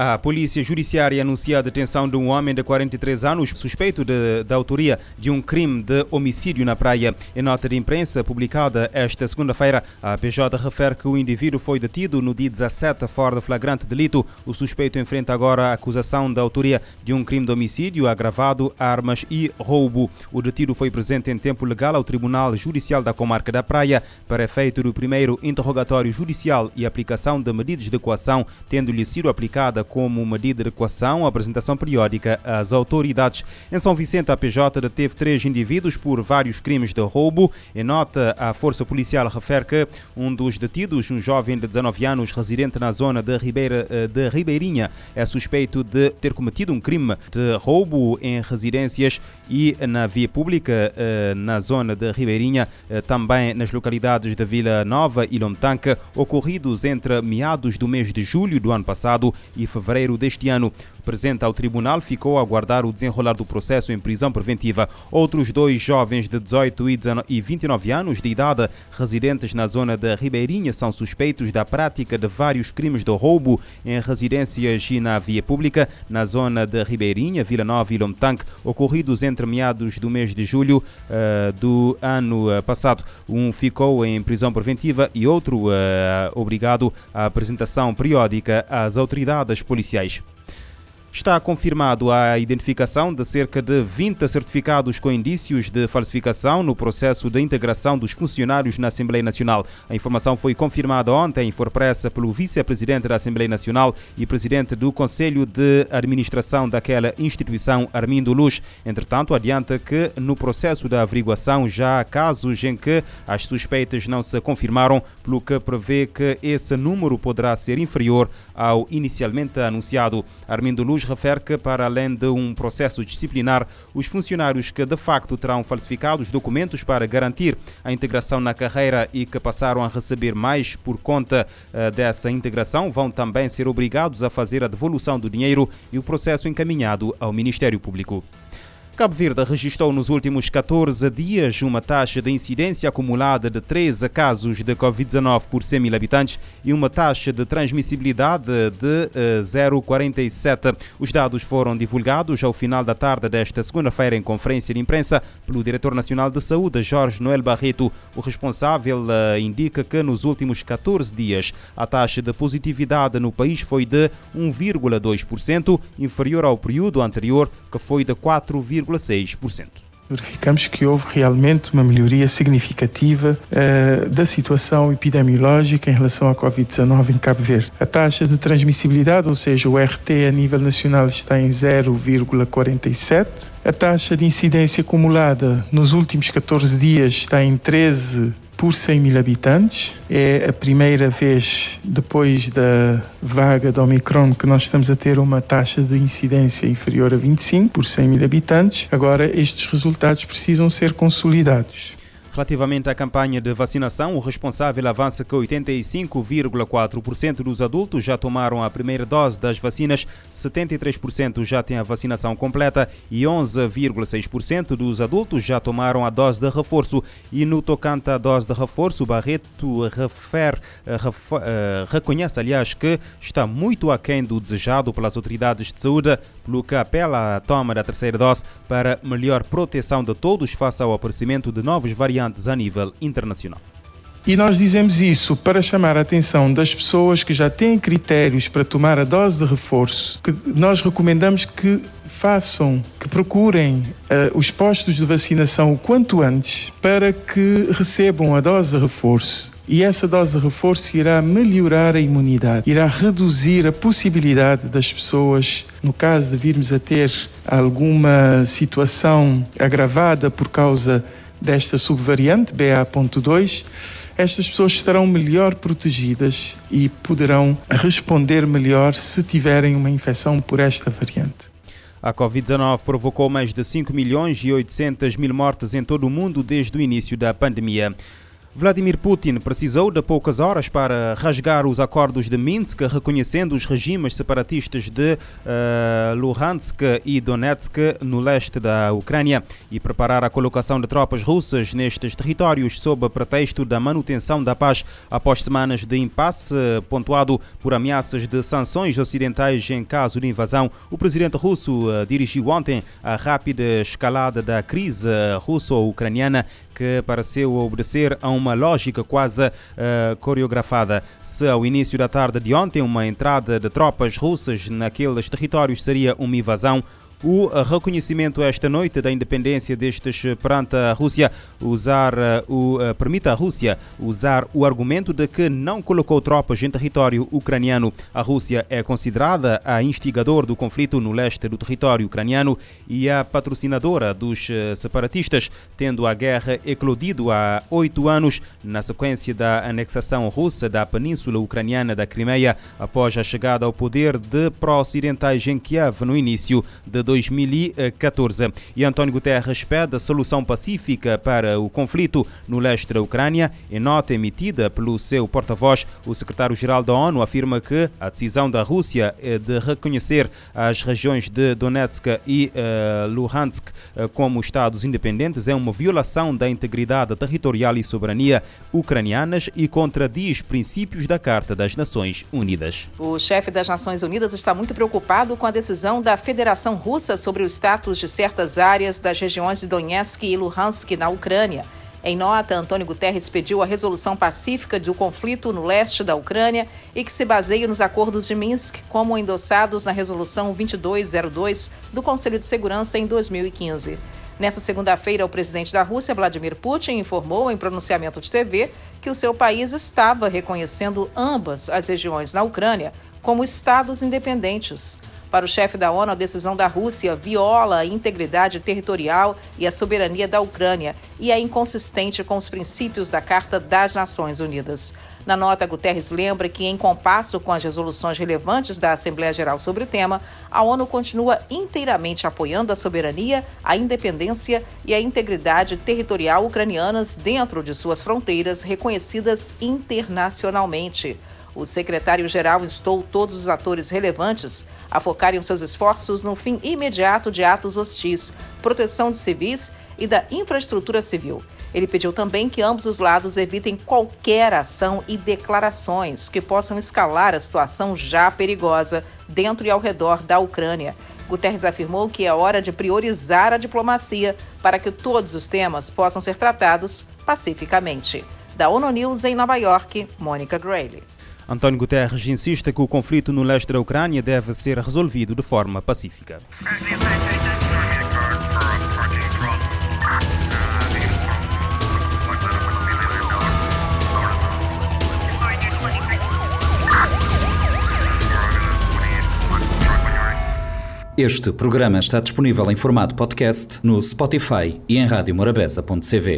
A Polícia Judiciária anuncia a detenção de um homem de 43 anos suspeito de, da autoria de um crime de homicídio na praia. Em nota de imprensa publicada esta segunda-feira, a PJ refere que o indivíduo foi detido no dia 17 fora de flagrante delito. O suspeito enfrenta agora a acusação da autoria de um crime de homicídio agravado, armas e roubo. O detido foi presente em tempo legal ao Tribunal Judicial da Comarca da Praia para efeito do primeiro interrogatório judicial e aplicação de medidas de coação, tendo-lhe sido aplicada como medida de equação a apresentação periódica às autoridades. Em São Vicente, a PJ deteve três indivíduos por vários crimes de roubo. Em nota, a Força Policial refere que um dos detidos, um jovem de 19 anos residente na zona de, Ribeira, eh, de Ribeirinha, é suspeito de ter cometido um crime de roubo em residências e na via pública eh, na zona de Ribeirinha, eh, também nas localidades de Vila Nova e Lomtanca, ocorridos entre meados do mês de julho do ano passado e fevereiro deste ano. Presente ao tribunal, ficou a aguardar o desenrolar do processo em prisão preventiva. Outros dois jovens de 18 e 29 anos de idade, residentes na zona da Ribeirinha, são suspeitos da prática de vários crimes de roubo em residências e na via pública, na zona de Ribeirinha, Vila Nova e Lomtanque, ocorridos entre meados do mês de julho uh, do ano eh, passado. Um ficou em prisão preventiva e outro uh, obrigado à apresentação periódica às autoridades policiais. Está confirmado a identificação de cerca de 20 certificados com indícios de falsificação no processo de integração dos funcionários na Assembleia Nacional. A informação foi confirmada ontem em Forpressa pelo vice-presidente da Assembleia Nacional e presidente do Conselho de Administração daquela instituição, Armindo Luz. Entretanto, adianta que no processo da averiguação já há casos em que as suspeitas não se confirmaram, pelo que prevê que esse número poderá ser inferior ao inicialmente anunciado. Armindo Luz refere que, para além de um processo disciplinar, os funcionários que de facto terão falsificado os documentos para garantir a integração na carreira e que passaram a receber mais por conta uh, dessa integração vão também ser obrigados a fazer a devolução do dinheiro e o processo encaminhado ao Ministério Público. Cabo Verde registrou nos últimos 14 dias uma taxa de incidência acumulada de 13 casos de Covid-19 por 100 mil habitantes e uma taxa de transmissibilidade de 0,47. Eh, Os dados foram divulgados ao final da tarde desta segunda-feira em conferência de imprensa pelo Diretor Nacional de Saúde, Jorge Noel Barreto. O responsável eh, indica que nos últimos 14 dias a taxa de positividade no país foi de 1,2%, inferior ao período anterior, que foi de 4,5%. 0,6%. Verificamos que houve realmente uma melhoria significativa uh, da situação epidemiológica em relação à Covid-19 em Cabo Verde. A taxa de transmissibilidade, ou seja, o RT a nível nacional, está em 0,47. A taxa de incidência acumulada nos últimos 14 dias está em 13 por 100 mil habitantes. É a primeira vez depois da vaga do Omicron que nós estamos a ter uma taxa de incidência inferior a 25 por 100 mil habitantes. Agora, estes resultados precisam ser consolidados. Relativamente à campanha de vacinação, o responsável avança que 85,4% dos adultos já tomaram a primeira dose das vacinas, 73% já têm a vacinação completa e 11,6% dos adultos já tomaram a dose de reforço. E no tocante à dose de reforço, Barreto refere, eh, eh, reconhece, aliás, que está muito aquém do desejado pelas autoridades de saúde, que apela à toma da terceira dose para melhor proteção de todos face ao aparecimento de novos variantes a nível internacional. E nós dizemos isso para chamar a atenção das pessoas que já têm critérios para tomar a dose de reforço, que nós recomendamos que façam, que procurem uh, os postos de vacinação o quanto antes para que recebam a dose de reforço. E essa dose de reforço irá melhorar a imunidade, irá reduzir a possibilidade das pessoas, no caso de virmos a ter alguma situação agravada por causa desta subvariante BA.2, estas pessoas estarão melhor protegidas e poderão responder melhor se tiverem uma infecção por esta variante. A Covid-19 provocou mais de 5 milhões e 800 mil mortes em todo o mundo desde o início da pandemia. Vladimir Putin precisou de poucas horas para rasgar os acordos de Minsk, reconhecendo os regimes separatistas de uh, Luhansk e Donetsk no leste da Ucrânia e preparar a colocação de tropas russas nestes territórios sob pretexto da manutenção da paz após semanas de impasse pontuado por ameaças de sanções ocidentais em caso de invasão. O presidente russo uh, dirigiu ontem a rápida escalada da crise russo-ucraniana que pareceu obedecer a uma lógica quase uh, coreografada. Se ao início da tarde de ontem uma entrada de tropas russas naqueles territórios seria uma invasão, o reconhecimento esta noite da independência destes perante a Rússia usar o permite à Rússia usar o argumento de que não colocou tropas em território ucraniano. A Rússia é considerada a instigador do conflito no leste do território ucraniano e a patrocinadora dos separatistas, tendo a guerra eclodido há oito anos na sequência da anexação russa da península ucraniana da Crimeia após a chegada ao poder de pró-ocidentais em Kiev no início de 2014. E António Guterres pede solução pacífica para o conflito no leste da Ucrânia. Em nota emitida pelo seu porta-voz, o secretário-geral da ONU afirma que a decisão da Rússia de reconhecer as regiões de Donetsk e uh, Luhansk uh, como estados independentes é uma violação da integridade territorial e soberania ucranianas e contradiz princípios da Carta das Nações Unidas. O chefe das Nações Unidas está muito preocupado com a decisão da Federação Russa russa sobre o status de certas áreas das regiões de Donetsk e Luhansk na Ucrânia. Em nota, Antônio Guterres pediu a resolução pacífica do conflito no leste da Ucrânia e que se baseie nos acordos de Minsk, como endossados na Resolução 2202 do Conselho de Segurança em 2015. Nessa segunda-feira, o presidente da Rússia, Vladimir Putin, informou em pronunciamento de TV que o seu país estava reconhecendo ambas as regiões na Ucrânia como estados independentes. Para o chefe da ONU, a decisão da Rússia viola a integridade territorial e a soberania da Ucrânia e é inconsistente com os princípios da Carta das Nações Unidas. Na nota, Guterres lembra que, em compasso com as resoluções relevantes da Assembleia Geral sobre o tema, a ONU continua inteiramente apoiando a soberania, a independência e a integridade territorial ucranianas dentro de suas fronteiras reconhecidas internacionalmente. O secretário-geral instou todos os atores relevantes a focarem seus esforços no fim imediato de atos hostis, proteção de civis e da infraestrutura civil. Ele pediu também que ambos os lados evitem qualquer ação e declarações que possam escalar a situação já perigosa dentro e ao redor da Ucrânia. Guterres afirmou que é hora de priorizar a diplomacia para que todos os temas possam ser tratados pacificamente. Da ONU News em Nova York, Mônica Grayley. António Guterres insiste que o conflito no leste da Ucrânia deve ser resolvido de forma pacífica. Este programa está disponível em formato podcast no Spotify e em radiomorabeza.cv.